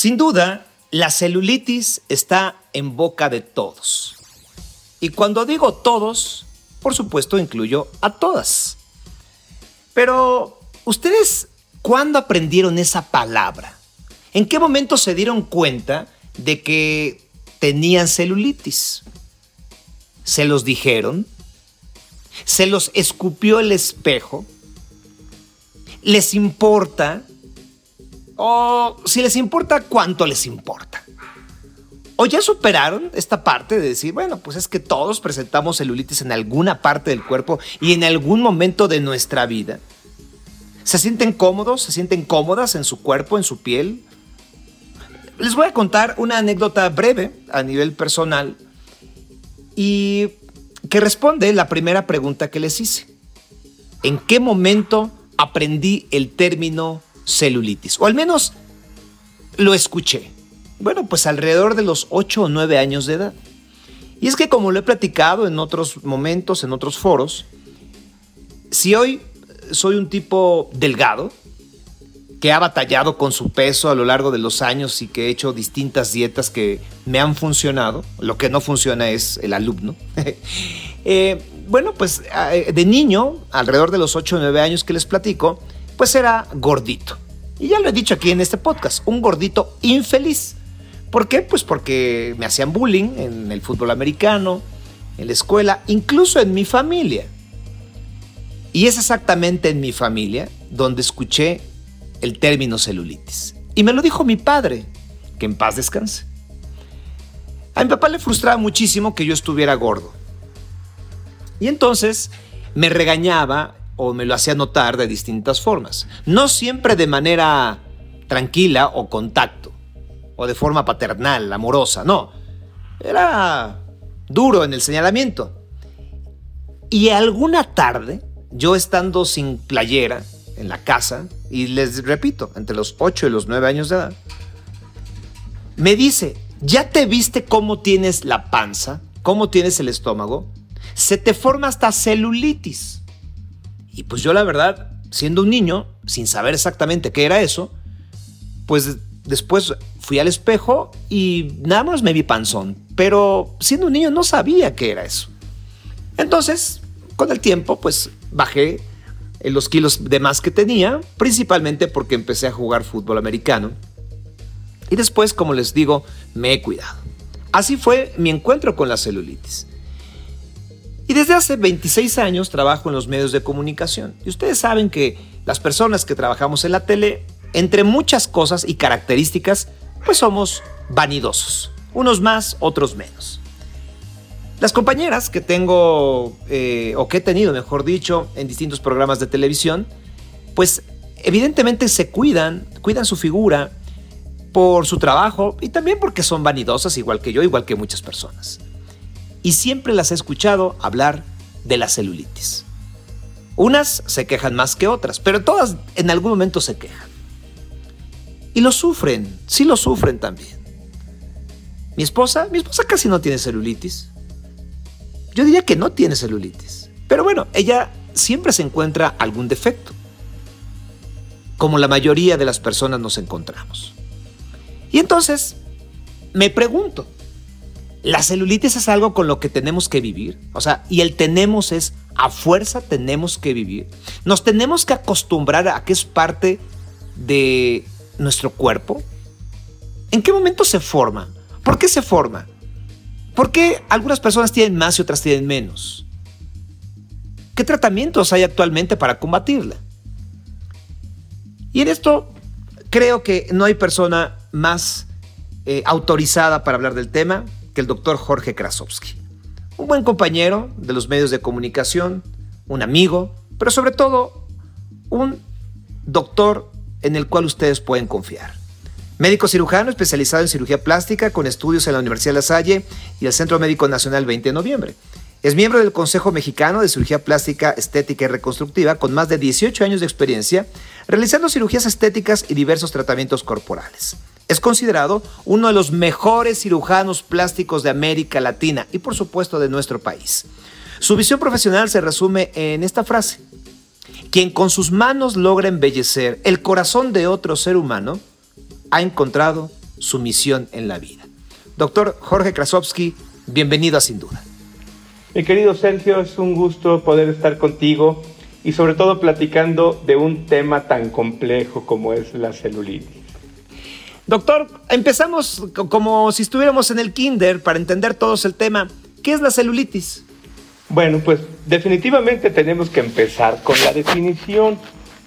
Sin duda, la celulitis está en boca de todos. Y cuando digo todos, por supuesto incluyo a todas. Pero, ¿ustedes cuándo aprendieron esa palabra? ¿En qué momento se dieron cuenta de que tenían celulitis? ¿Se los dijeron? ¿Se los escupió el espejo? ¿Les importa? O si les importa, ¿cuánto les importa? ¿O ya superaron esta parte de decir, bueno, pues es que todos presentamos celulitis en alguna parte del cuerpo y en algún momento de nuestra vida? ¿Se sienten cómodos? ¿Se sienten cómodas en su cuerpo, en su piel? Les voy a contar una anécdota breve a nivel personal y que responde la primera pregunta que les hice. ¿En qué momento aprendí el término celulitis, o al menos lo escuché. Bueno, pues alrededor de los 8 o 9 años de edad. Y es que como lo he platicado en otros momentos, en otros foros, si hoy soy un tipo delgado, que ha batallado con su peso a lo largo de los años y que he hecho distintas dietas que me han funcionado, lo que no funciona es el alumno. Eh, bueno, pues eh, de niño, alrededor de los 8 o 9 años que les platico, pues era gordito. Y ya lo he dicho aquí en este podcast, un gordito infeliz. ¿Por qué? Pues porque me hacían bullying en el fútbol americano, en la escuela, incluso en mi familia. Y es exactamente en mi familia donde escuché el término celulitis. Y me lo dijo mi padre, que en paz descanse. A mi papá le frustraba muchísimo que yo estuviera gordo. Y entonces me regañaba o me lo hacía notar de distintas formas. No siempre de manera tranquila o contacto, o de forma paternal, amorosa, no. Era duro en el señalamiento. Y alguna tarde, yo estando sin playera en la casa, y les repito, entre los 8 y los 9 años de edad, me dice, ¿ya te viste cómo tienes la panza? ¿Cómo tienes el estómago? Se te forma hasta celulitis. Y pues yo la verdad, siendo un niño, sin saber exactamente qué era eso, pues después fui al espejo y nada más me vi panzón. Pero siendo un niño no sabía qué era eso. Entonces, con el tiempo, pues bajé los kilos de más que tenía, principalmente porque empecé a jugar fútbol americano. Y después, como les digo, me he cuidado. Así fue mi encuentro con la celulitis. Y desde hace 26 años trabajo en los medios de comunicación. Y ustedes saben que las personas que trabajamos en la tele, entre muchas cosas y características, pues somos vanidosos. Unos más, otros menos. Las compañeras que tengo, eh, o que he tenido, mejor dicho, en distintos programas de televisión, pues evidentemente se cuidan, cuidan su figura por su trabajo y también porque son vanidosas, igual que yo, igual que muchas personas y siempre las he escuchado hablar de la celulitis. Unas se quejan más que otras, pero todas en algún momento se quejan. Y lo sufren, sí lo sufren también. Mi esposa, mi esposa casi no tiene celulitis. Yo diría que no tiene celulitis. Pero bueno, ella siempre se encuentra algún defecto. Como la mayoría de las personas nos encontramos. Y entonces, me pregunto, la celulitis es algo con lo que tenemos que vivir. O sea, y el tenemos es a fuerza tenemos que vivir. Nos tenemos que acostumbrar a que es parte de nuestro cuerpo. ¿En qué momento se forma? ¿Por qué se forma? ¿Por qué algunas personas tienen más y otras tienen menos? ¿Qué tratamientos hay actualmente para combatirla? Y en esto creo que no hay persona más eh, autorizada para hablar del tema el doctor Jorge Krasowski. Un buen compañero de los medios de comunicación, un amigo, pero sobre todo un doctor en el cual ustedes pueden confiar. Médico cirujano especializado en cirugía plástica con estudios en la Universidad de La Salle y el Centro Médico Nacional 20 de noviembre. Es miembro del Consejo Mexicano de Cirugía Plástica, Estética y Reconstructiva con más de 18 años de experiencia realizando cirugías estéticas y diversos tratamientos corporales. Es considerado uno de los mejores cirujanos plásticos de América Latina y por supuesto de nuestro país. Su visión profesional se resume en esta frase. Quien con sus manos logra embellecer el corazón de otro ser humano, ha encontrado su misión en la vida. Doctor Jorge Krasovsky, bienvenido a Sin Duda. Mi querido Sergio, es un gusto poder estar contigo y sobre todo platicando de un tema tan complejo como es la celulitis. Doctor, empezamos como si estuviéramos en el kinder para entender todos el tema. ¿Qué es la celulitis? Bueno, pues definitivamente tenemos que empezar con la definición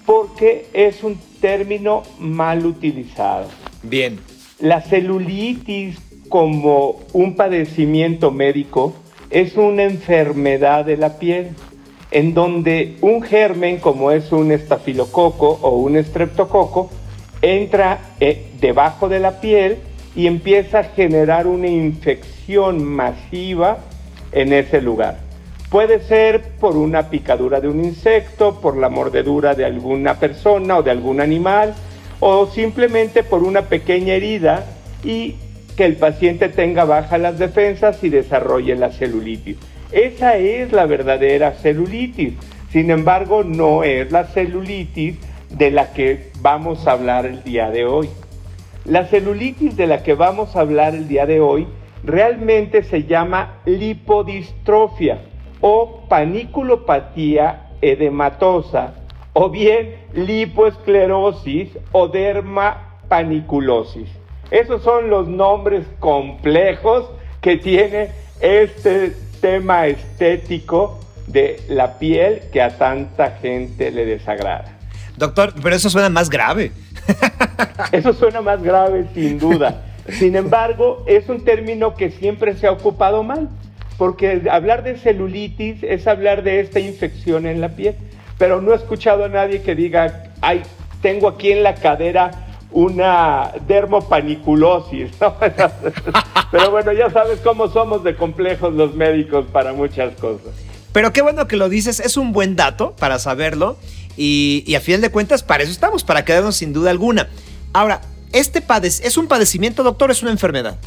porque es un término mal utilizado. Bien. La celulitis como un padecimiento médico es una enfermedad de la piel en donde un germen como es un estafilococo o un estreptococo entra eh, debajo de la piel y empieza a generar una infección masiva en ese lugar. Puede ser por una picadura de un insecto, por la mordedura de alguna persona o de algún animal, o simplemente por una pequeña herida y que el paciente tenga bajas las defensas y desarrolle la celulitis. Esa es la verdadera celulitis. Sin embargo, no es la celulitis de la que vamos a hablar el día de hoy. La celulitis de la que vamos a hablar el día de hoy realmente se llama lipodistrofia o paniculopatía edematosa o bien lipoesclerosis o dermapaniculosis. Esos son los nombres complejos que tiene este tema estético de la piel que a tanta gente le desagrada. Doctor, pero eso suena más grave. Eso suena más grave, sin duda. Sin embargo, es un término que siempre se ha ocupado mal porque hablar de celulitis es hablar de esta infección en la piel, pero no he escuchado a nadie que diga, ay, tengo aquí en la cadera una dermopaniculosis. pero bueno, ya sabes cómo somos de complejos los médicos para muchas cosas. Pero qué bueno que lo dices, es un buen dato para saberlo y, a fin de cuentas para eso estamos, para quedarnos sin duda alguna. Ahora, ¿este es un padecimiento, doctor, es una enfermedad?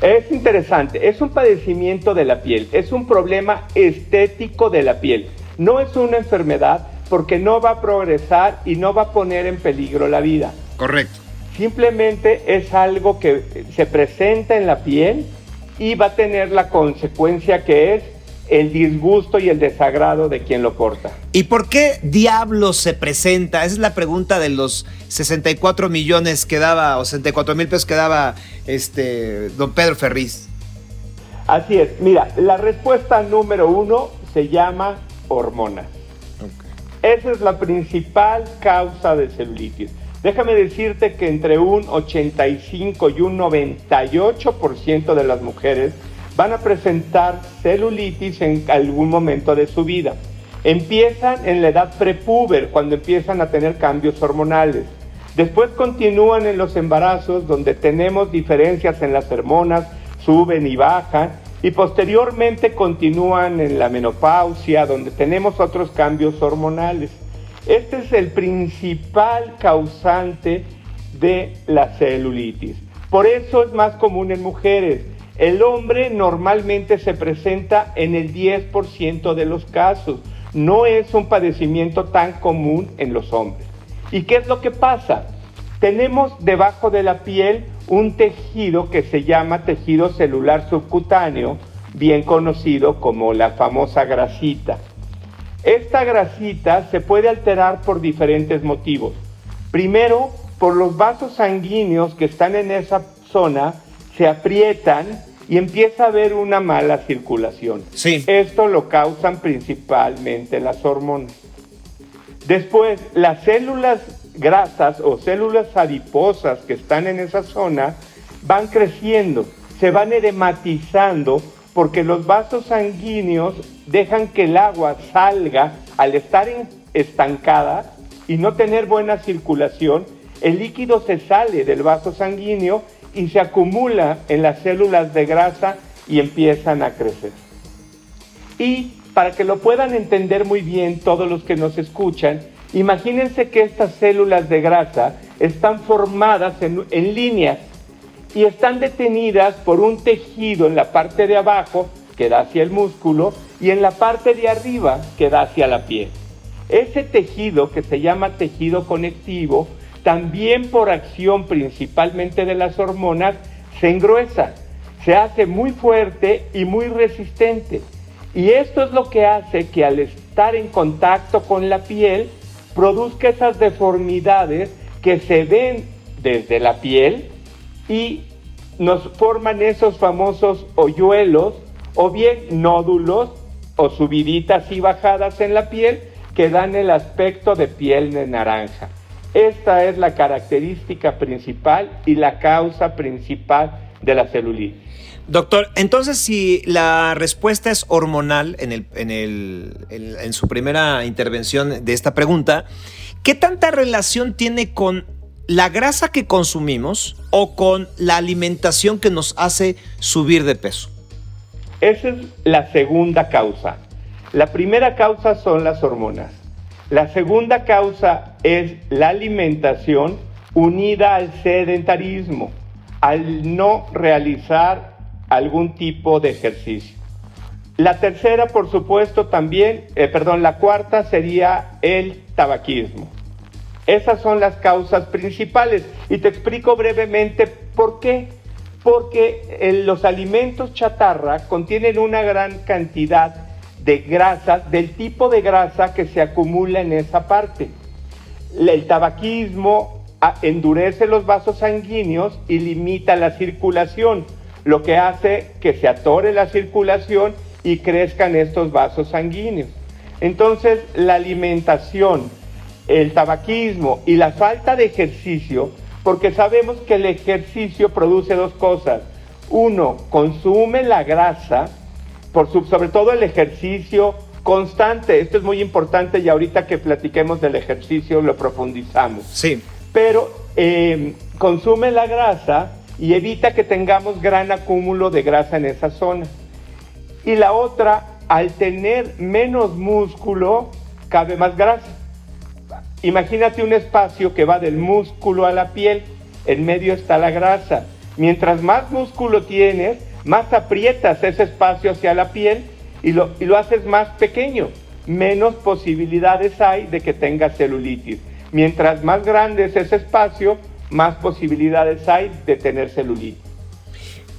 Es interesante, es un padecimiento de la piel, es un problema estético de la piel. No es una enfermedad porque no va a progresar y no va a poner en peligro la vida. Correcto. Simplemente es algo que se presenta en la piel y va a tener la consecuencia que es el disgusto y el desagrado de quien lo porta. ¿Y por qué diablos se presenta? Esa es la pregunta de los 64 millones que daba, o 64 mil pesos que daba este, don Pedro Ferriz. Así es, mira, la respuesta número uno se llama hormonas. Esa es la principal causa de celulitis. Déjame decirte que entre un 85 y un 98% de las mujeres van a presentar celulitis en algún momento de su vida. Empiezan en la edad prepuber, cuando empiezan a tener cambios hormonales. Después continúan en los embarazos, donde tenemos diferencias en las hormonas, suben y bajan. Y posteriormente continúan en la menopausia, donde tenemos otros cambios hormonales. Este es el principal causante de la celulitis. Por eso es más común en mujeres. El hombre normalmente se presenta en el 10% de los casos. No es un padecimiento tan común en los hombres. ¿Y qué es lo que pasa? Tenemos debajo de la piel un tejido que se llama tejido celular subcutáneo, bien conocido como la famosa grasita. Esta grasita se puede alterar por diferentes motivos. Primero, por los vasos sanguíneos que están en esa zona se aprietan y empieza a haber una mala circulación. Sí. Esto lo causan principalmente las hormonas. Después, las células grasas o células adiposas que están en esa zona van creciendo, se van edematizando porque los vasos sanguíneos dejan que el agua salga al estar estancada y no tener buena circulación, el líquido se sale del vaso sanguíneo y se acumula en las células de grasa y empiezan a crecer. Y para que lo puedan entender muy bien todos los que nos escuchan, imagínense que estas células de grasa están formadas en, en líneas y están detenidas por un tejido en la parte de abajo que da hacia el músculo y en la parte de arriba que da hacia la piel. Ese tejido que se llama tejido conectivo también por acción principalmente de las hormonas, se engruesa, se hace muy fuerte y muy resistente. Y esto es lo que hace que al estar en contacto con la piel, produzca esas deformidades que se ven desde la piel y nos forman esos famosos hoyuelos o bien nódulos o subiditas y bajadas en la piel que dan el aspecto de piel de naranja. Esta es la característica principal y la causa principal de la celulitis. Doctor, entonces si la respuesta es hormonal en, el, en, el, en, su primera intervención de esta pregunta, ¿qué tanta relación tiene con la grasa que consumimos o con la alimentación que nos hace subir de peso? Esa es la segunda causa. La primera causa son las hormonas. La segunda causa es la alimentación unida al sedentarismo, al no realizar algún tipo de ejercicio. La tercera, por supuesto, también, eh, perdón, la cuarta sería el tabaquismo. Esas son las causas principales y te explico brevemente por qué. Porque eh, los alimentos chatarra contienen una gran cantidad de grasas, del tipo de grasa que se acumula en esa parte. El tabaquismo ah, endurece los vasos sanguíneos y limita la circulación lo que hace que se atore la circulación y crezcan estos vasos sanguíneos. Entonces, la alimentación, el tabaquismo y la falta de ejercicio, porque sabemos que el ejercicio produce dos cosas. Uno, consume la grasa, por sobre todo el ejercicio constante. Esto es muy importante y ahorita que platiquemos del ejercicio lo profundizamos. Sí. Pero eh, consume la grasa y evita que tengamos gran acúmulo de grasa en esa zona. Y la otra, al tener menos músculo, cabe más grasa. Imagínate un espacio que va del músculo a la piel, en medio está la grasa. Mientras más músculo tienes, más aprietas ese espacio hacia la piel y lo, y lo haces más pequeño. Menos posibilidades hay de que tengas celulitis. Mientras más grande es ese espacio, más posibilidades hay de tener celulitis.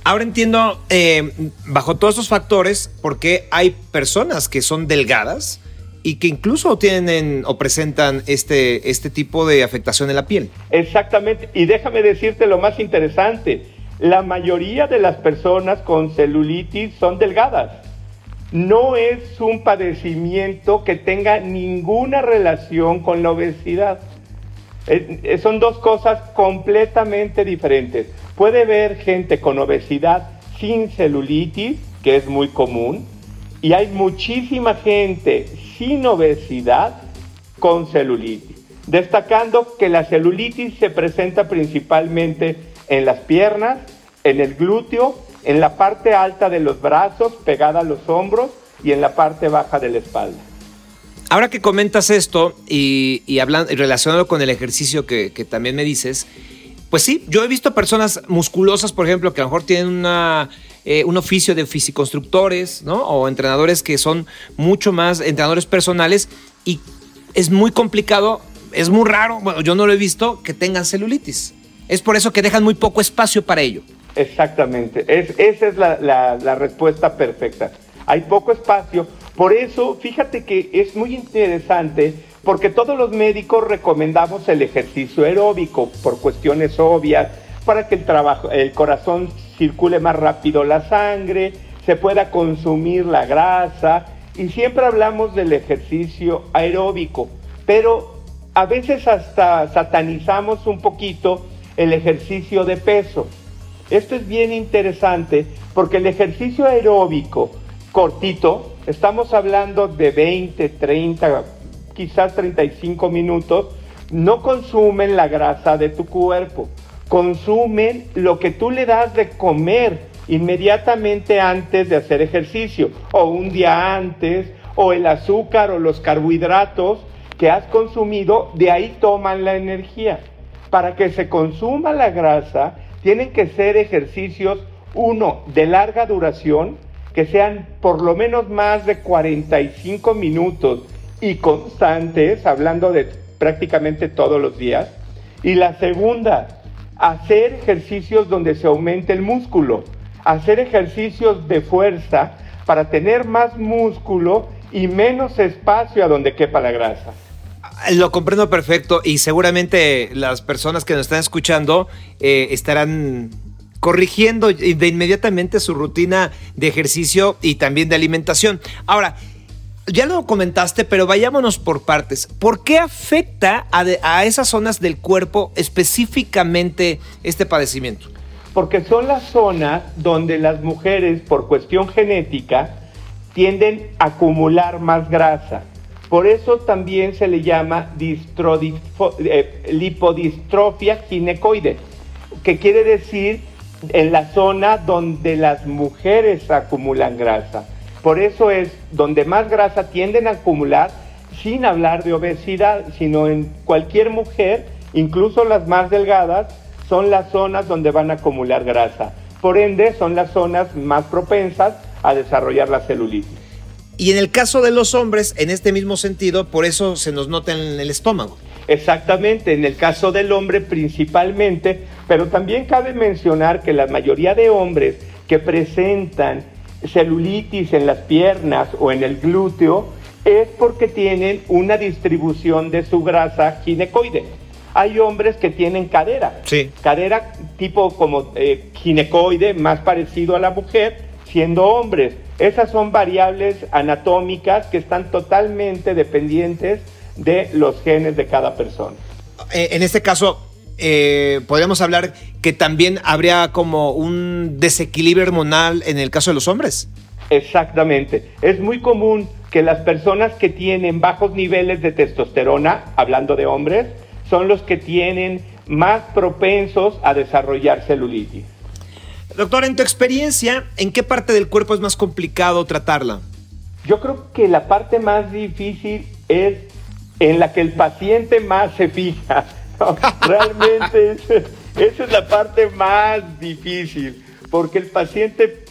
Ahora entiendo, eh, bajo todos estos factores, por qué hay personas que son delgadas y que incluso tienen o presentan este, este tipo de afectación en la piel. Exactamente, y déjame decirte lo más interesante, la mayoría de las personas con celulitis son delgadas. No es un padecimiento que tenga ninguna relación con la obesidad. Eh, son dos cosas completamente diferentes. Puede haber gente con obesidad sin celulitis, que es muy común, y hay muchísima gente sin obesidad con celulitis. Destacando que la celulitis se presenta principalmente en las piernas, en el glúteo, en la parte alta de los brazos, pegada a los hombros y en la parte baja de la espalda. Ahora que comentas esto y, hablando, y relacionado con el ejercicio que, también me dices, pues sí, yo he visto personas musculosas, por ejemplo, que a lo mejor tienen una, eh, un oficio de fisiconstructores, ¿no? O entrenadores que son mucho más entrenadores personales y es muy complicado, es muy raro, bueno, yo no lo he visto, que tengan celulitis. Es por eso que dejan muy poco espacio para ello. Exactamente, esa es la respuesta perfecta. Hay poco espacio por eso, fíjate que es muy interesante porque todos los médicos recomendamos el ejercicio aeróbico por cuestiones obvias, para que el, trabajo, el corazón circule más rápido la sangre, se pueda consumir la grasa y siempre hablamos del ejercicio aeróbico, pero a veces hasta satanizamos un poquito el ejercicio de peso. Esto es bien interesante porque el ejercicio aeróbico cortito estamos hablando de 20, 30, quizás 35 minutos, no consumen la grasa de tu cuerpo, consumen lo que tú le das de comer inmediatamente antes de hacer ejercicio, o un día antes, o el azúcar o los carbohidratos que has consumido, de ahí toman la energía. Para que se consuma la grasa, tienen que ser ejercicios, uno, de larga duración, que sean por lo menos más de 45 minutos y constantes, hablando de prácticamente todos los días, Y la segunda, hacer ejercicios donde se aumente el músculo, hacer ejercicios de fuerza para tener más músculo y menos espacio a donde quepa la grasa. Lo comprendo perfecto y seguramente las personas que nos están escuchando eh, estarán corrigiendo de inmediatamente su rutina de ejercicio y también de alimentación. Ahora, ya lo comentaste, pero vayámonos por partes. ¿Por qué afecta a, esas zonas del cuerpo específicamente este padecimiento? Porque son las zonas donde las mujeres, por cuestión genética, tienden a acumular más grasa. Por eso también se le llama eh, lipodistrofia ginecoide, que quiere decir en la zona donde las mujeres acumulan grasa. Por eso es donde más grasa tienden a acumular, sin hablar de obesidad, sino en cualquier mujer, incluso las más delgadas, son las zonas donde van a acumular grasa. Por ende, son las zonas más propensas a desarrollar la celulitis. Y en el caso de los hombres, en este mismo sentido, por eso se nos nota en el estómago. Exactamente, en el caso del hombre principalmente, pero también cabe mencionar que la mayoría de hombres que presentan celulitis en las piernas o en el glúteo es porque tienen una distribución de su grasa ginecoide. Hay hombres que tienen cadera, sí. cadera tipo como eh, ginecoide, más parecido a la mujer, siendo hombres. Esas son variables anatómicas que están totalmente dependientes de los genes de cada persona. Eh, en este caso, eh, podríamos hablar que también habría como un desequilibrio hormonal en el caso de los hombres. Exactamente. Es muy común que las personas que tienen bajos niveles de testosterona, hablando de hombres, son los que tienen más propensos a desarrollar celulitis. Doctor, en tu experiencia, ¿en qué parte del cuerpo es más complicado tratarla? Yo creo que la parte más difícil es en la que el paciente más se fija. realmente esa es la parte más difícil, porque el paciente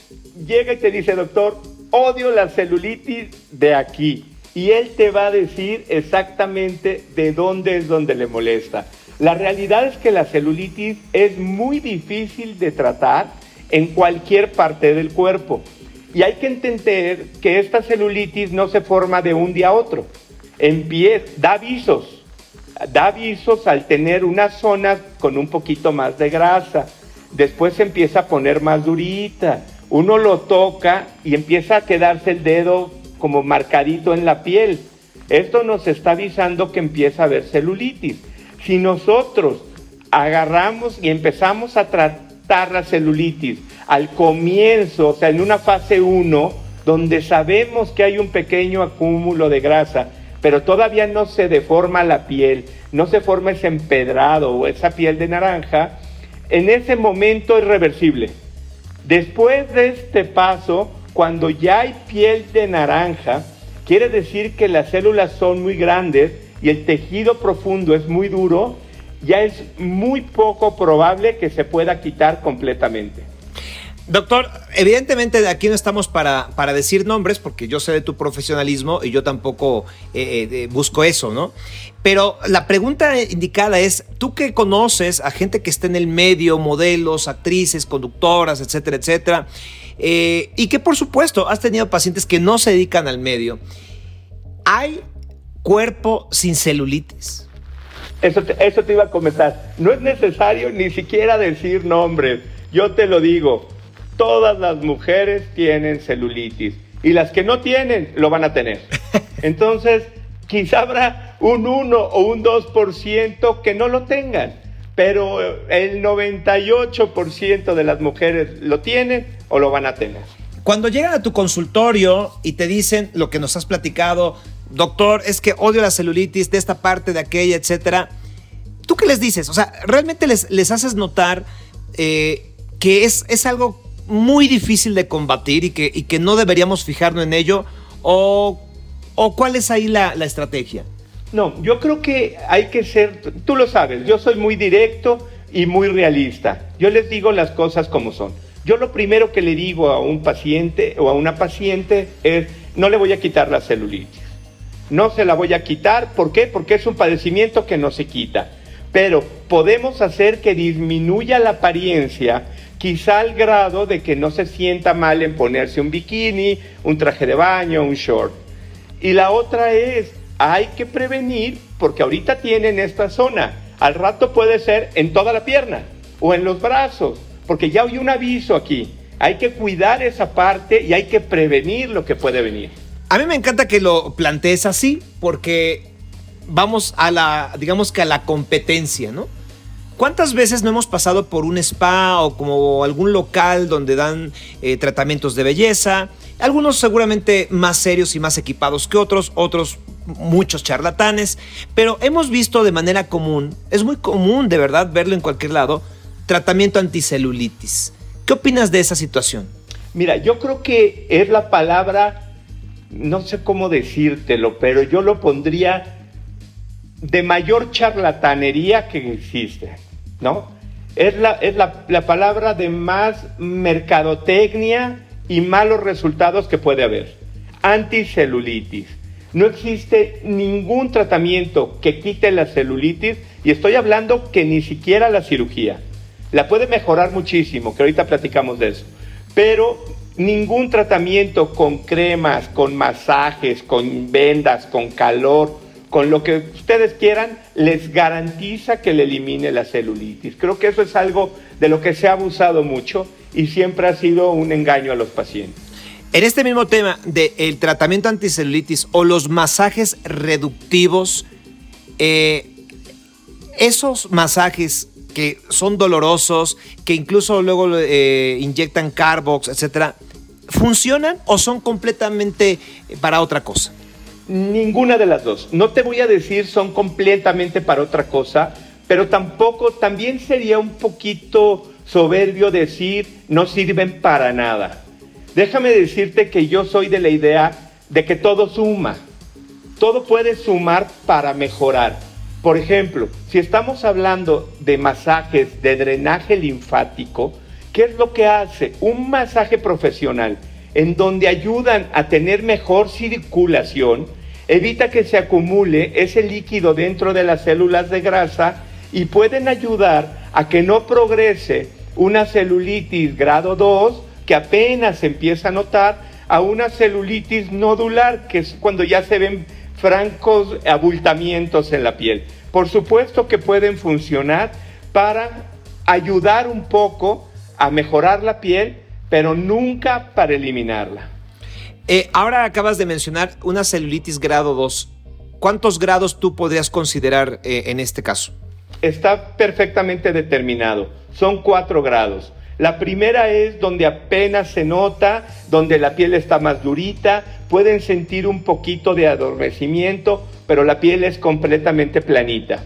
llega y te dice, doctor, odio la celulitis de aquí. Y él te va a decir exactamente de dónde es donde le molesta. La realidad es que la celulitis es muy difícil de tratar en cualquier parte del cuerpo. Y hay que entender que esta celulitis no se forma de un día a otro. Empieza, da avisos, da avisos al tener una zona con un poquito más de grasa. Después se empieza a poner más durita. Uno lo toca y empieza a quedarse el dedo como marcadito en la piel. Esto nos está avisando que empieza a haber celulitis. Si nosotros agarramos y empezamos a tratar la celulitis al comienzo, o sea, en una fase 1, donde sabemos que hay un pequeño acúmulo de grasa, pero todavía no se deforma la piel, no se forma ese empedrado o esa piel de naranja, en ese momento es reversible. Después de este paso, cuando ya hay piel de naranja, quiere decir que las células son muy grandes y el tejido profundo es muy duro, ya es muy poco probable que se pueda quitar completamente. Doctor, evidentemente de aquí no estamos para, para, decir nombres, porque yo sé de tu profesionalismo y yo tampoco eh, eh, busco eso, ¿no? Pero la pregunta indicada es, tú que conoces a gente que está en el medio, modelos, actrices, conductoras, etcétera, etcétera, eh, y que por supuesto has tenido pacientes que no se dedican al medio, ¿hay cuerpo sin celulitis? Eso eso te iba a comentar. No es necesario ni siquiera decir nombres. Yo te lo digo todas las mujeres tienen celulitis y las que no tienen lo van a tener. Entonces, quizá habrá un 1 o un 2% que no lo tengan, pero el 98% de las mujeres lo tienen o lo van a tener. Cuando llegan a tu consultorio y te dicen lo que nos has platicado, doctor, es que odio la celulitis de esta parte, de aquella, etcétera, ¿tú qué les dices? O sea, ¿realmente les, les haces notar eh, que es, es algo muy difícil de combatir y que, y que no deberíamos fijarnos en ello? ¿O, o cuál es ahí la, la estrategia? No, yo creo que hay que ser, tú lo sabes, yo soy muy directo y muy realista. Yo les digo las cosas como son. Yo lo primero que le digo a un paciente o a una paciente es, no le voy a quitar la celulitis. No se la voy a quitar, ¿por qué? Porque es un padecimiento que no se quita. pero podemos hacer que disminuya la apariencia, quizá al grado de que no se sienta mal en ponerse un bikini, un traje de baño, un short. Y la otra es, hay que prevenir, porque ahorita tienen esta zona, al rato puede ser en toda la pierna o en los brazos, porque ya hay un aviso aquí. Hay que cuidar esa parte y hay que prevenir lo que puede venir. A mí me encanta que lo plantees así, porque vamos a la, digamos que a la competencia, ¿no? ¿Cuántas veces no hemos pasado por un spa o como algún local donde dan eh, tratamientos de belleza? Algunos seguramente más serios y más equipados que otros, otros muchos charlatanes, pero hemos visto de manera común, es muy común de verdad verlo en cualquier lado, tratamiento anticelulitis. ¿Qué opinas de esa situación? Mira, yo creo que es la palabra, no sé cómo decírtelo, pero yo lo pondría de mayor charlatanería que existe, ¿no? Es la, es la, la palabra de más mercadotecnia y malos resultados que puede haber. Anticelulitis. No existe ningún tratamiento que quite la celulitis y estoy hablando que ni siquiera la cirugía. La puede mejorar muchísimo, que ahorita platicamos de eso. Pero ningún tratamiento con cremas, con masajes, con vendas, con calor, con lo que ustedes quieran, les garantiza que le elimine la celulitis. Creo que eso es algo de lo que se ha abusado mucho y siempre ha sido un engaño a los pacientes. En este mismo tema del tratamiento anticelulitis o los masajes reductivos, eh, esos masajes que son dolorosos, que incluso luego eh, inyectan Carbox, etcétera, ¿funcionan o son completamente para otra cosa? Ninguna de las dos. No te voy a decir son completamente para otra cosa, pero tampoco, también sería un poquito soberbio decir no sirven para nada. Déjame decirte que yo soy de la idea de que todo suma. Todo puede sumar para mejorar. Por ejemplo, si estamos hablando de masajes de drenaje linfático, ¿qué es lo que hace? Un masaje profesional en donde ayudan a tener mejor circulación, evita que se acumule ese líquido dentro de las células de grasa y pueden ayudar a que no progrese una celulitis grado 2 que apenas se empieza a notar a una celulitis nodular que es cuando ya se ven francos abultamientos en la piel. Por supuesto que pueden funcionar para ayudar un poco a mejorar la piel, pero nunca para eliminarla. Eh, ahora acabas de mencionar una celulitis grado 2. ¿Cuántos grados tú podrías considerar eh, en este caso? Está perfectamente determinado. Son cuatro grados. La primera es donde apenas se nota, donde la piel está más durita, pueden sentir un poquito de adormecimiento, pero la piel es completamente planita.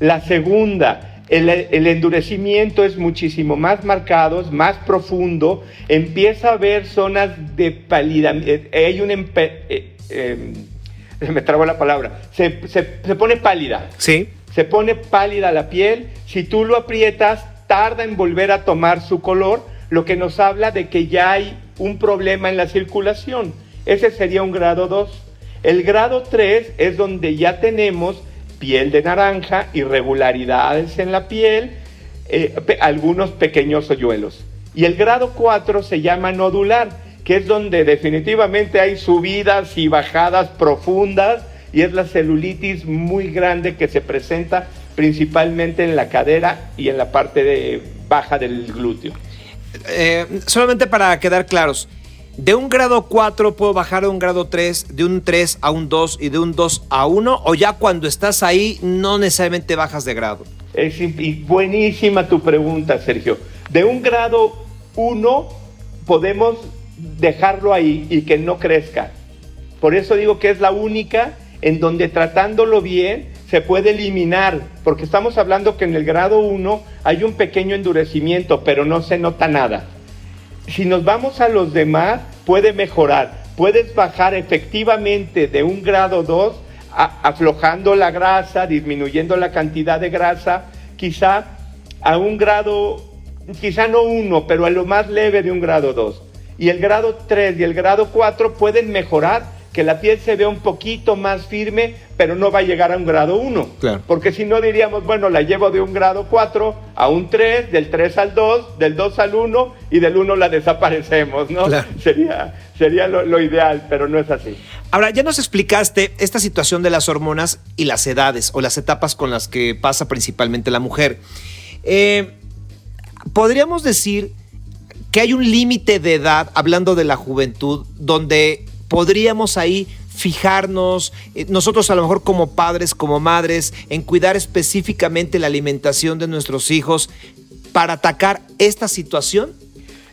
La segunda el, endurecimiento es muchísimo más marcado, es más profundo, empieza a haber zonas de pálida, eh, hay un... Eh, em, me trago la palabra, se, pone pálida. Sí. Se pone pálida la piel, si tú lo aprietas, tarda en volver a tomar su color, lo que nos habla de que ya hay un problema en la circulación. Ese sería un grado 2. El grado 3 es donde ya tenemos piel de naranja, irregularidades en la piel, eh, algunos pequeños hoyuelos. Y el grado 4 se llama nodular, que es donde definitivamente hay subidas y bajadas profundas y es la celulitis muy grande que se presenta principalmente en la cadera y en la parte de baja del glúteo. Eh, solamente para quedar claros, de un grado 4 puedo bajar a un grado 3, de un 3 a un 2 y de un 2 a 1, o ya cuando estás ahí no necesariamente bajas de grado. Es buenísima tu pregunta, Sergio. De un grado 1 podemos dejarlo ahí y que no crezca. Por eso digo que es la única en donde tratándolo bien se puede eliminar, porque estamos hablando que en el grado 1 hay un pequeño endurecimiento, pero no se nota nada si nos vamos a los demás, puede mejorar. Puedes bajar efectivamente de un grado 2, aflojando la grasa, disminuyendo la cantidad de grasa, quizá a un grado, quizá no uno, pero a lo más leve de un grado 2. Y el grado 3 y el grado 4 pueden mejorar que la piel se vea un poquito más firme, pero no va a llegar a un grado 1. Porque si no diríamos, bueno, la llevo de un grado 4 a un 3, del 3 al 2, del 2 al 1 y del 1 la desaparecemos, ¿no? Sería, sería lo, ideal, pero no es así. Ahora, ya nos explicaste esta situación de las hormonas y las edades o las etapas con las que pasa principalmente la mujer. Eh, Podríamos decir que hay un límite de edad, hablando de la juventud, donde podríamos ahí fijarnos, eh, nosotros a lo mejor como padres, como madres, en cuidar específicamente la alimentación de nuestros hijos para atacar esta situación?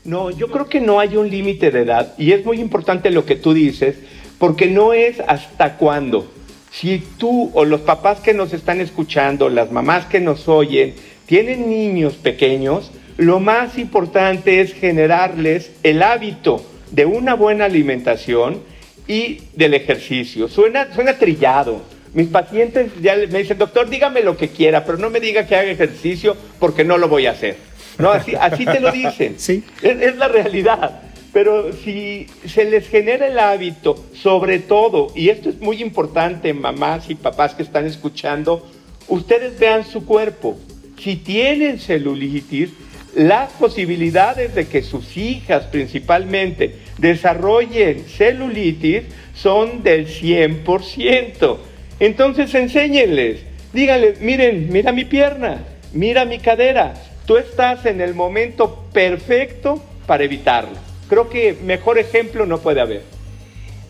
No, yo creo que no hay un límite de edad y es muy importante lo que tú dices, porque no es hasta cuándo. Si tú o los papás que nos están escuchando, las mamás que nos oyen, tienen niños pequeños, lo más importante es generarles el hábito de una buena alimentación y del ejercicio. Suena, suena trillado. Mis pacientes ya me dicen, doctor, dígame lo que quiera, pero no me diga que haga ejercicio porque no lo voy a hacer. No, así, así te lo dicen. Sí. Es, es la realidad. Pero si se les genera el hábito, sobre todo, y esto es muy importante, mamás y papás que están escuchando, ustedes vean su cuerpo. Si tienen celulitis, las posibilidades de que sus hijas principalmente desarrollen celulitis son del 100%. Entonces enséñenles, díganles, miren, mira mi pierna, mira mi cadera, tú estás en el momento perfecto para evitarlo. Creo que mejor ejemplo no puede haber.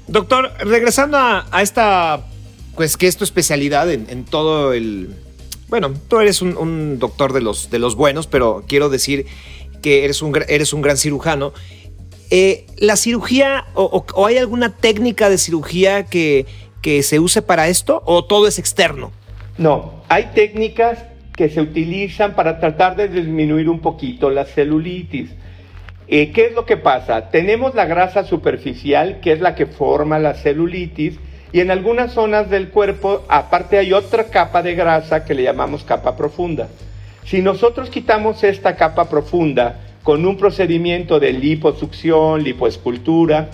Doctor, regresando a, esta, pues que es tu especialidad en todo el, bueno, tú eres un, doctor de los, de los buenos, pero quiero decir que eres un, eres un gran cirujano. Eh, ¿La cirugía o, hay alguna técnica de cirugía que, que se use para esto o todo es externo? No, hay técnicas que se utilizan para tratar de disminuir un poquito la celulitis. Eh, ¿Qué es lo que pasa? Tenemos la grasa superficial, que es la que forma la celulitis, y en algunas zonas del cuerpo, aparte hay otra capa de grasa que le llamamos capa profunda. Si nosotros quitamos esta capa profunda con un procedimiento de liposucción, lipoescultura,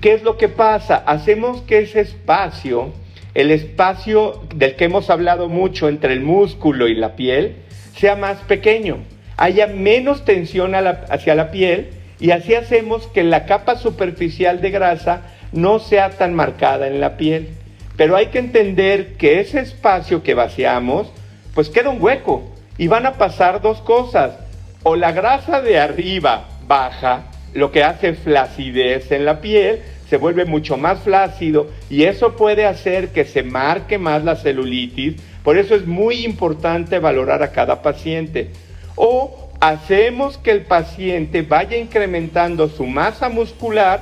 ¿qué es lo que pasa? Hacemos que ese espacio, el espacio del que hemos hablado mucho entre el músculo y la piel, sea más pequeño, haya menos tensión hacia la piel y así hacemos que la capa superficial de grasa no sea tan marcada en la piel. Pero hay que entender que ese espacio que vaciamos, pues queda un hueco y van a pasar dos cosas. O la grasa de arriba baja, lo que hace flacidez en la piel, se vuelve mucho más flácido y eso puede hacer que se marque más la celulitis. Por eso es muy importante valorar a cada paciente. O hacemos que el paciente vaya incrementando su masa muscular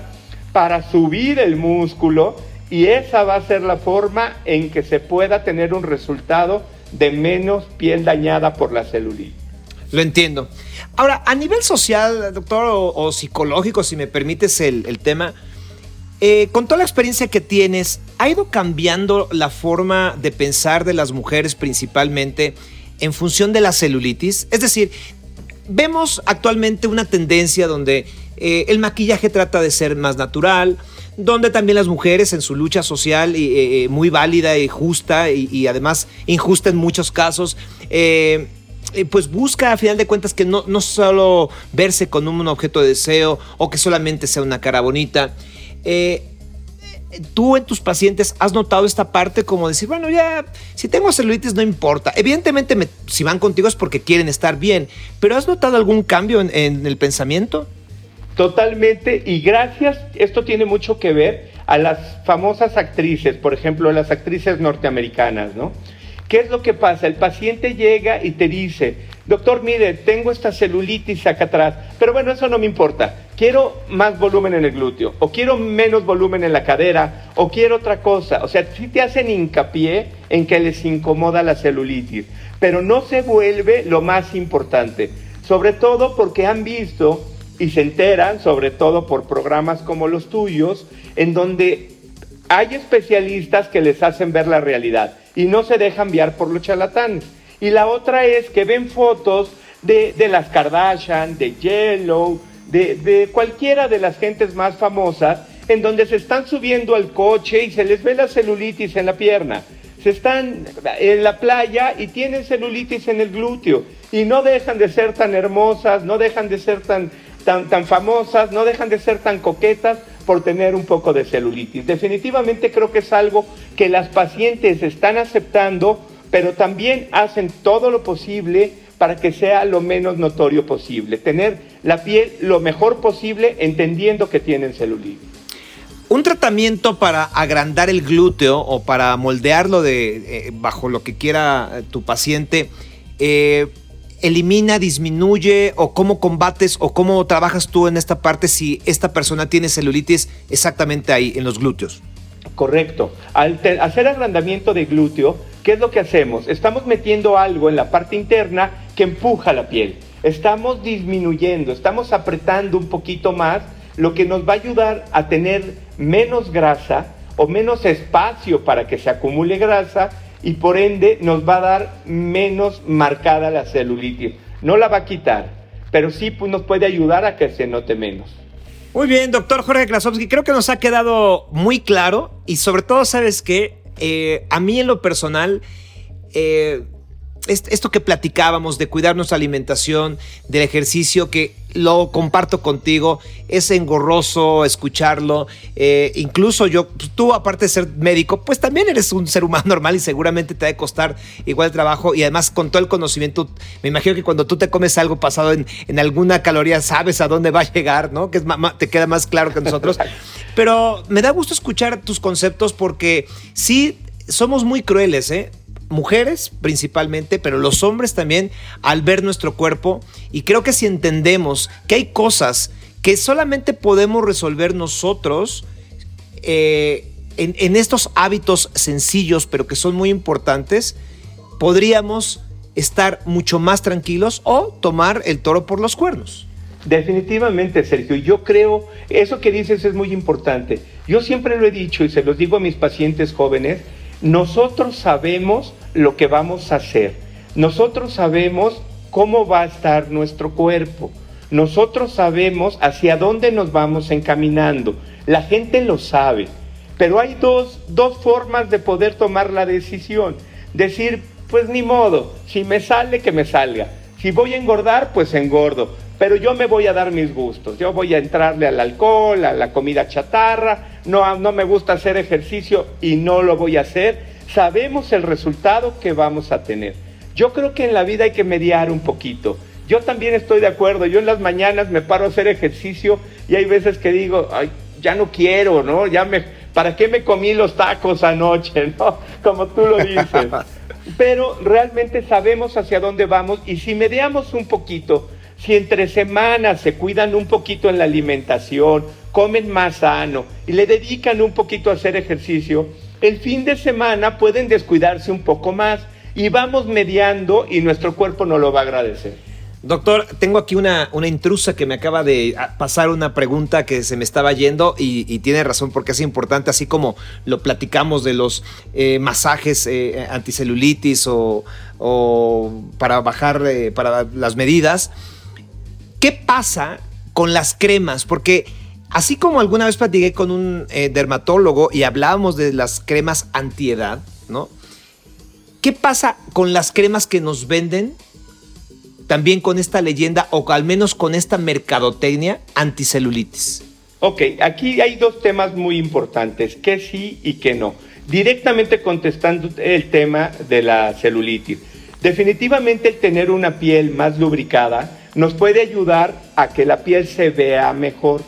para subir el músculo y esa va a ser la forma en que se pueda tener un resultado de menos piel dañada por la celulitis. Lo entiendo. Ahora, a nivel social, doctor, o, psicológico, si me permites el, tema, eh, con toda la experiencia que tienes, ¿ha ido cambiando la forma de pensar de las mujeres principalmente en función de la celulitis? Es decir, vemos actualmente una tendencia donde eh, el maquillaje trata de ser más natural, donde también las mujeres en su lucha social eh, muy válida y justa y, además injusta en muchos casos, pues busca a final de cuentas que no, no solo verse con un objeto de deseo o que solamente sea una cara bonita. ¿Tú en tus pacientes has notado esta parte como decir, bueno, ya, si tengo celulitis no importa? Evidentemente, si van contigo es porque quieren estar bien, pero ¿has notado algún cambio en el pensamiento? Totalmente, y gracias, esto tiene mucho que ver a las famosas actrices, por ejemplo, las actrices norteamericanas, ¿no? ¿Qué es lo que pasa? El paciente llega y te dice, doctor, mire, tengo esta celulitis acá atrás, pero bueno, eso no me importa. Quiero más volumen en el glúteo, o quiero menos volumen en la cadera, o quiero otra cosa. O sea, sí te hacen hincapié en que les incomoda la celulitis, pero no se vuelve lo más importante, sobre todo porque han visto y se enteran, sobre todo por programas como los tuyos, en donde hay especialistas que les hacen ver la realidad y no se dejan enviar por los charlatanes. Y la otra es que ven fotos de, las Kardashian, de Yellow, de, de cualquiera de las gentes más famosas, en donde se están subiendo al coche y se les ve la celulitis en la pierna. Se están en la playa y tienen celulitis en el glúteo y no dejan de ser tan hermosas, no dejan de ser tan, tan, tan famosas, no dejan de ser tan coquetas por tener un poco de celulitis. Definitivamente creo que es algo que las pacientes están aceptando, pero también hacen todo lo posible para que sea lo menos notorio posible, tener la piel lo mejor posible entendiendo que tienen celulitis. Un tratamiento para agrandar el glúteo o para moldearlo de, eh, bajo lo que quiera tu paciente, eh, elimina, disminuye o cómo combates o cómo trabajas tú en esta parte si esta persona tiene celulitis exactamente ahí, en los glúteos? Correcto. Al hacer agrandamiento de glúteo, ¿qué es lo que hacemos? Estamos metiendo algo en la parte interna que empuja la piel. Estamos disminuyendo, estamos apretando un poquito más, lo que nos va a ayudar a tener menos grasa o menos espacio para que se acumule grasa y por ende nos va a dar menos marcada la celulitis. No la va a quitar, pero sí pues, nos puede ayudar a que se note menos. Muy bien, doctor Jorge Krasowski, creo que nos ha quedado muy claro y sobre todo, sabes que eh, a mí en lo personal, eh, esto que platicábamos de cuidar nuestra alimentación, del ejercicio, que lo comparto contigo, es engorroso escucharlo. Eh, incluso yo, pues, tú aparte de ser médico, pues también eres un ser humano normal y seguramente te va a costar igual el trabajo y además con todo el conocimiento, me imagino que cuando tú te comes algo pasado en, alguna caloría, sabes a dónde va a llegar, ¿no? Que es, te queda más claro que nosotros. Pero me da gusto escuchar tus conceptos porque sí somos muy crueles, ¿eh? Mujeres principalmente, pero los hombres también al ver nuestro cuerpo. Y creo que si entendemos que hay cosas que solamente podemos resolver nosotros eh, en, estos hábitos sencillos, pero que son muy importantes, podríamos estar mucho más tranquilos o tomar el toro por los cuernos. Definitivamente, Sergio. Yo creo, eso que dices es muy importante. Yo siempre lo he dicho y se los digo a mis pacientes jóvenes, nosotros sabemos lo que vamos a hacer. Nosotros sabemos cómo va a estar nuestro cuerpo. Nosotros sabemos hacia dónde nos vamos encaminando. La gente lo sabe. Pero hay dos, dos formas de poder tomar la decisión. Decir, pues ni modo, si me sale, que me salga. Si voy a engordar, pues engordo. Pero yo me voy a dar mis gustos. Yo voy a entrarle al alcohol, a la comida chatarra. No, no me gusta hacer ejercicio y no lo voy a hacer sabemos el resultado que vamos a tener. Yo creo que en la vida hay que mediar un poquito. Yo también estoy de acuerdo. Yo en las mañanas me paro a hacer ejercicio y hay veces que digo, ay, ya no quiero, ¿no? Ya me, ¿para qué me comí los tacos anoche, no? Como tú lo dices. Pero realmente sabemos hacia dónde vamos y si mediamos un poquito, si entre semanas se cuidan un poquito en la alimentación, comen más sano y le dedican un poquito a hacer ejercicio, el fin de semana pueden descuidarse un poco más y vamos mediando y nuestro cuerpo no lo va a agradecer. Doctor, tengo aquí una, una, intrusa que me acaba de pasar una pregunta que se me estaba yendo y, tiene razón porque es importante, así como lo platicamos de los eh, masajes eh, anticelulitis o, para bajar eh, para las medidas. ¿Qué pasa con las cremas? Porque Así como alguna vez platiqué con un eh, dermatólogo y hablábamos de las cremas antiedad, ¿no? ¿Qué pasa con las cremas que nos venden? También con esta leyenda o al menos con esta mercadotecnia anticelulitis. Ok, aquí hay dos temas muy importantes, que sí y que no. Directamente contestando el tema de la celulitis. Definitivamente el tener una piel más lubricada nos puede ayudar a que la piel se vea mejor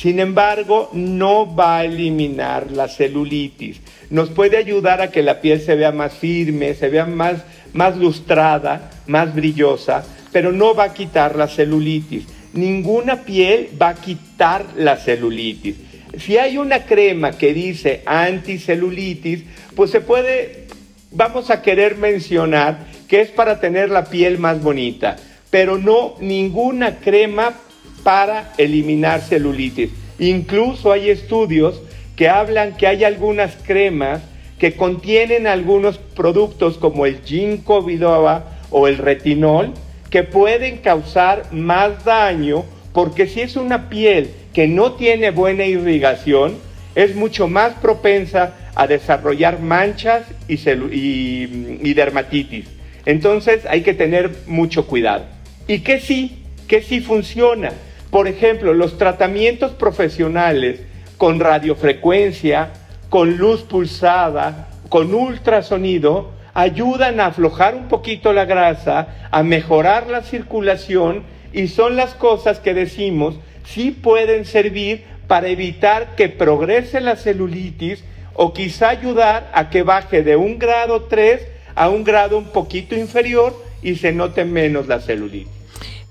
sin embargo, no va a eliminar la celulitis. Nos puede ayudar a que la piel se vea más firme, se vea más, más lustrada, más brillosa, pero no va a quitar la celulitis. Ninguna piel va a quitar la celulitis. Si hay una crema que dice anticelulitis, pues se puede, vamos a querer mencionar que es para tener la piel más bonita, pero no ninguna crema para eliminar celulitis. Incluso hay estudios que hablan que hay algunas cremas que contienen algunos productos como el ginkgo biloba o el retinol que pueden causar más daño porque si es una piel que no tiene buena irrigación es mucho más propensa a desarrollar manchas y, y, dermatitis. Entonces hay que tener mucho cuidado. ¿Y qué sí? ¿Qué sí funciona? Por ejemplo, los tratamientos profesionales con radiofrecuencia, con luz pulsada, con ultrasonido, ayudan a aflojar un poquito la grasa, a mejorar la circulación y son las cosas que decimos sí pueden servir para evitar que progrese la celulitis o quizá ayudar a que baje de un grado 3 a un grado un poquito inferior y se note menos la celulitis.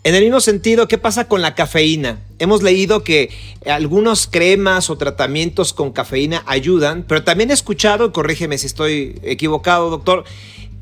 En el mismo sentido, ¿qué pasa con la cafeína? Hemos leído que algunos cremas o tratamientos con cafeína ayudan, pero también he escuchado, corrígeme si estoy equivocado, doctor,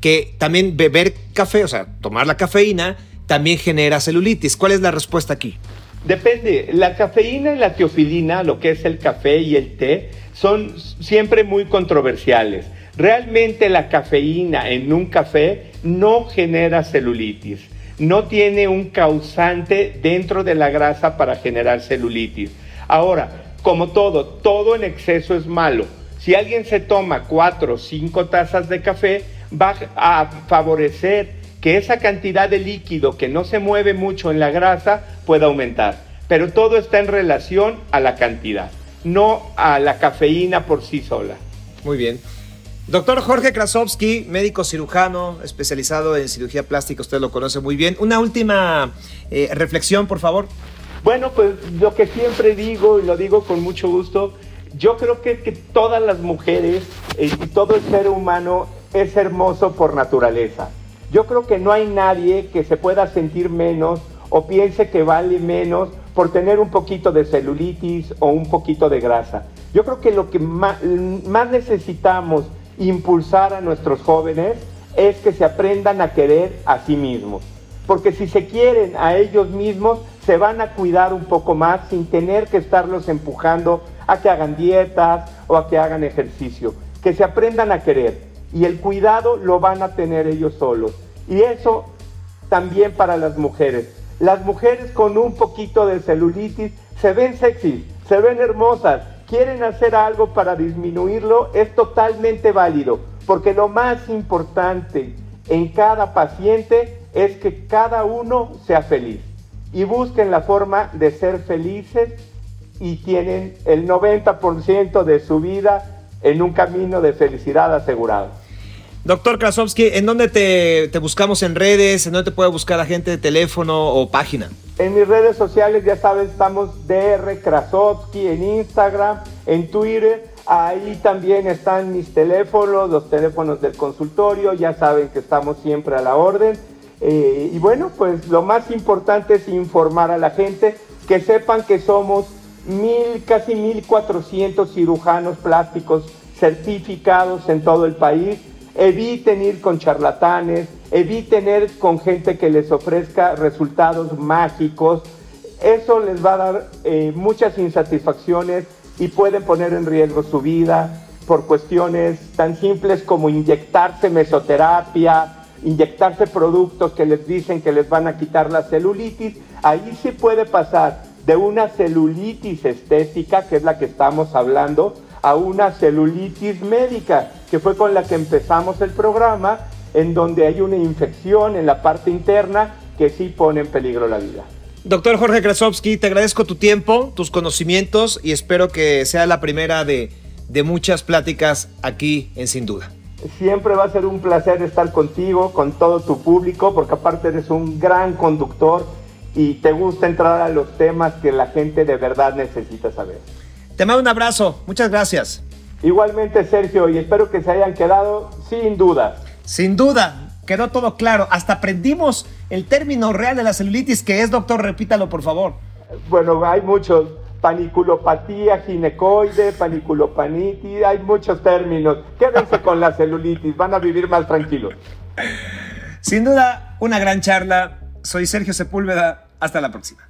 que también beber café, o sea, tomar la cafeína, también genera celulitis. ¿Cuál es la respuesta aquí? Depende. La cafeína y la teofilina, lo que es el café y el té, son siempre muy controversiales. Realmente la cafeína en un café no genera celulitis no tiene un causante dentro de la grasa para generar celulitis. Ahora, como todo, todo en exceso es malo. Si alguien se toma cuatro o cinco tazas de café, va a favorecer que esa cantidad de líquido que no se mueve mucho en la grasa pueda aumentar. Pero todo está en relación a la cantidad, no a la cafeína por sí sola. Muy bien. Doctor Jorge Krasovsky, médico cirujano especializado en cirugía plástica, usted lo conoce muy bien. Una última eh, reflexión, por favor. Bueno, pues lo que siempre digo y lo digo con mucho gusto, yo creo que, que todas las mujeres eh, y todo el ser humano es hermoso por naturaleza. Yo creo que no hay nadie que se pueda sentir menos o piense que vale menos por tener un poquito de celulitis o un poquito de grasa. Yo creo que lo que más, más necesitamos impulsar a nuestros jóvenes es que se aprendan a querer a sí mismos. Porque si se quieren a ellos mismos, se van a cuidar un poco más sin tener que estarlos empujando a que hagan dietas o a que hagan ejercicio. Que se aprendan a querer. Y el cuidado lo van a tener ellos solos. Y eso también para las mujeres. Las mujeres con un poquito de celulitis se ven sexy, se ven hermosas, quieren hacer algo para disminuirlo, es totalmente válido, porque lo más importante en cada paciente es que cada uno sea feliz y busquen la forma de ser felices y tienen el 90% de su vida en un camino de felicidad asegurado. Doctor Krasovsky, ¿en dónde te, buscamos en redes? ¿En dónde te puede buscar la gente de teléfono o página? En mis redes sociales, ya sabes, estamos DR Krasovsky en Instagram, en Twitter. Ahí también están mis teléfonos, los teléfonos del consultorio. Ya saben que estamos siempre a la orden. Eh, y bueno, pues lo más importante es informar a la gente que sepan que somos mil, casi 1.400 cirujanos plásticos certificados en todo el país eviten ir con charlatanes, eviten ir con gente que les ofrezca resultados mágicos. Eso les va a dar eh, muchas insatisfacciones y pueden poner en riesgo su vida por cuestiones tan simples como inyectarse mesoterapia, inyectarse productos que les dicen que les van a quitar la celulitis. Ahí sí puede pasar de una celulitis estética, que es la que estamos hablando, a una celulitis médica, que fue con la que empezamos el programa, en donde hay una infección en la parte interna que sí pone en peligro la vida. Doctor Jorge Krasovsky, te agradezco tu tiempo, tus conocimientos y espero que sea la primera de, de muchas pláticas aquí en Sin Duda. Siempre va a ser un placer estar contigo, con todo tu público, porque aparte eres un gran conductor y te gusta entrar a los temas que la gente de verdad necesita saber. Te mando un abrazo. Muchas gracias. Igualmente, Sergio, y espero que se hayan quedado sin duda. Sin duda, quedó todo claro. Hasta aprendimos el término real de la celulitis, que es, doctor, repítalo, por favor. Bueno, hay muchos. Paniculopatía, ginecoide, paniculopanitis, hay muchos términos. Quédense con la celulitis, van a vivir más tranquilos. Sin duda, una gran charla. Soy Sergio Sepúlveda. Hasta la próxima.